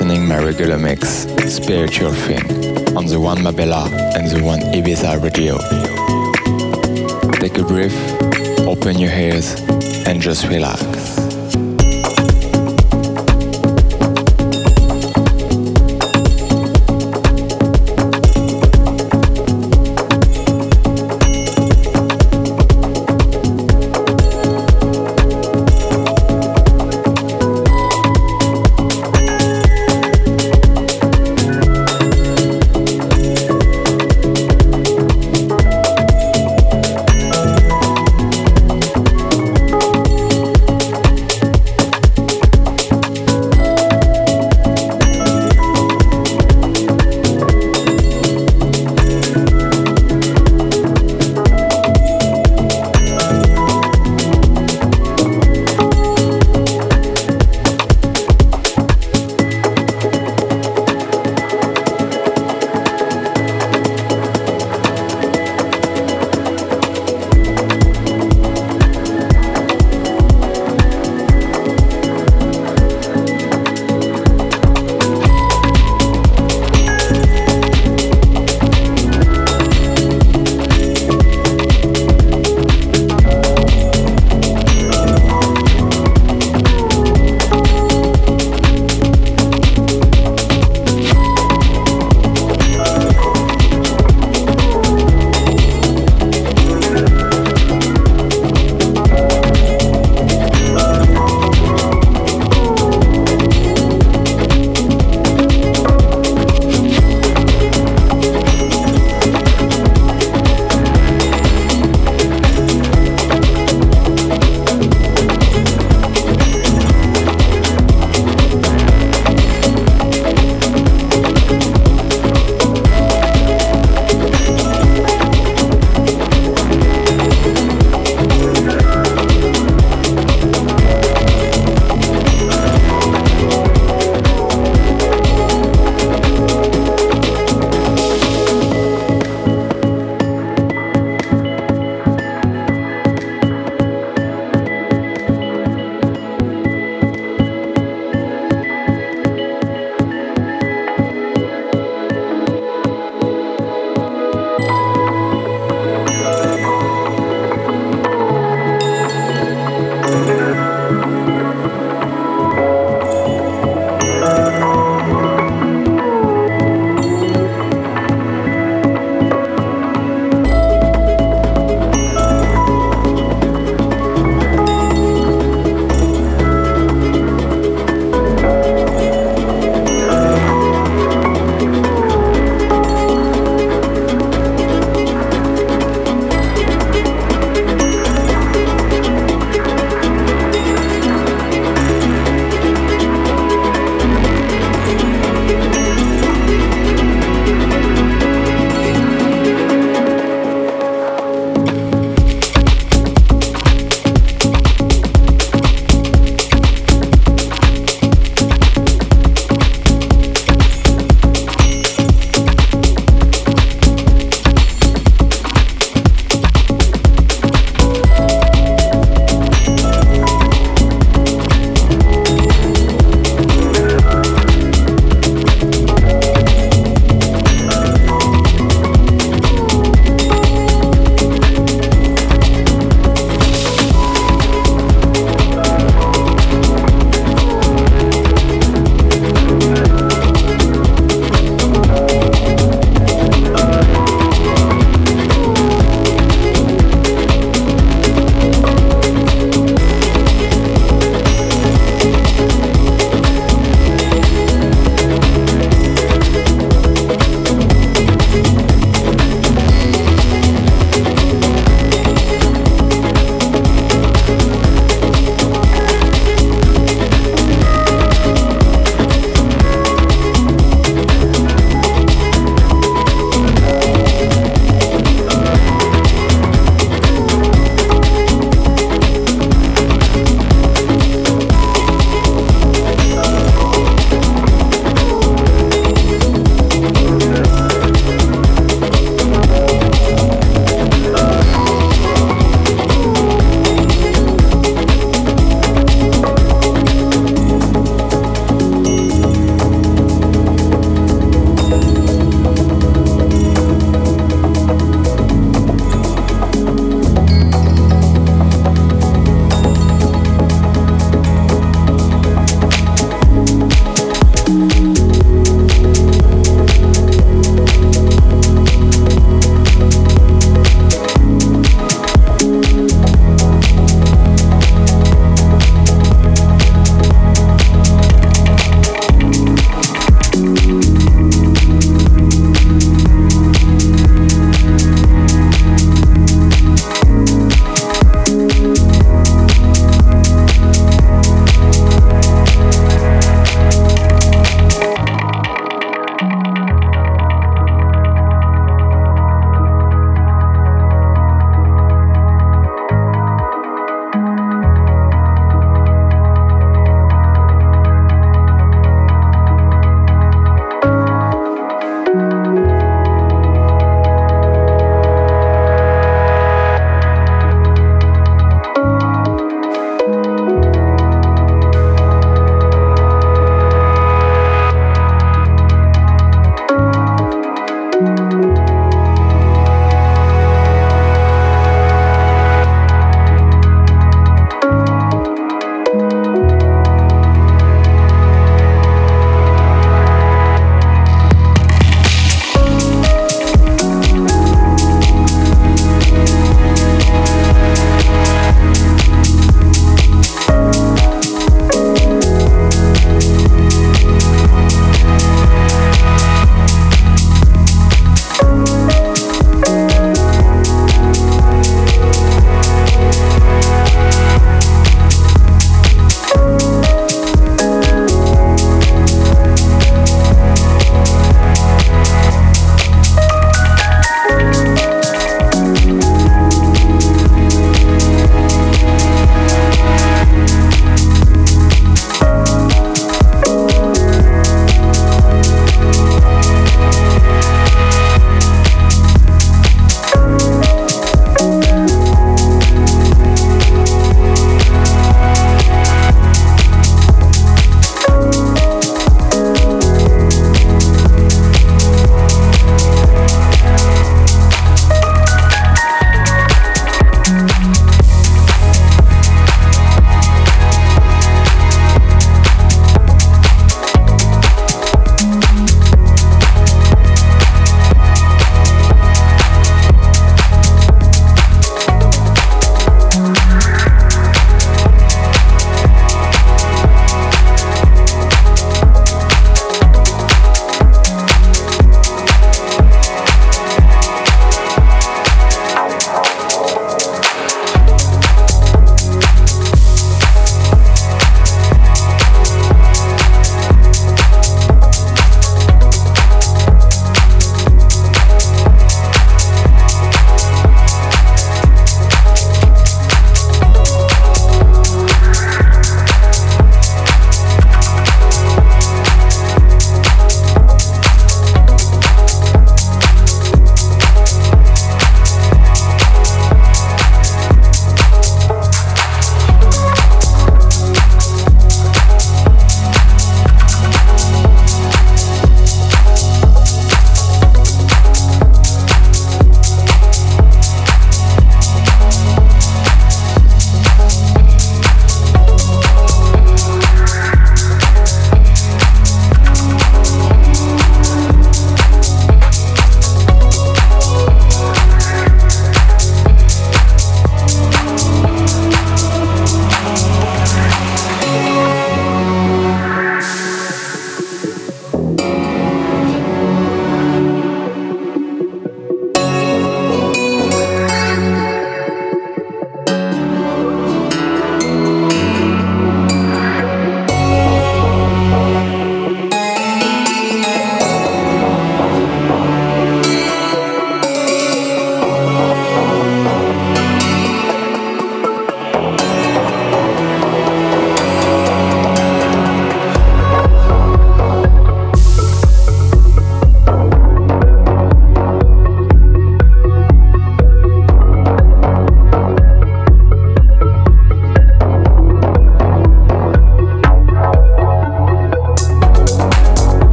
listening my regular mix, Spiritual Thing, on the one Marbella and the one Ibiza Radio. Take a breath, open your ears, and just relax.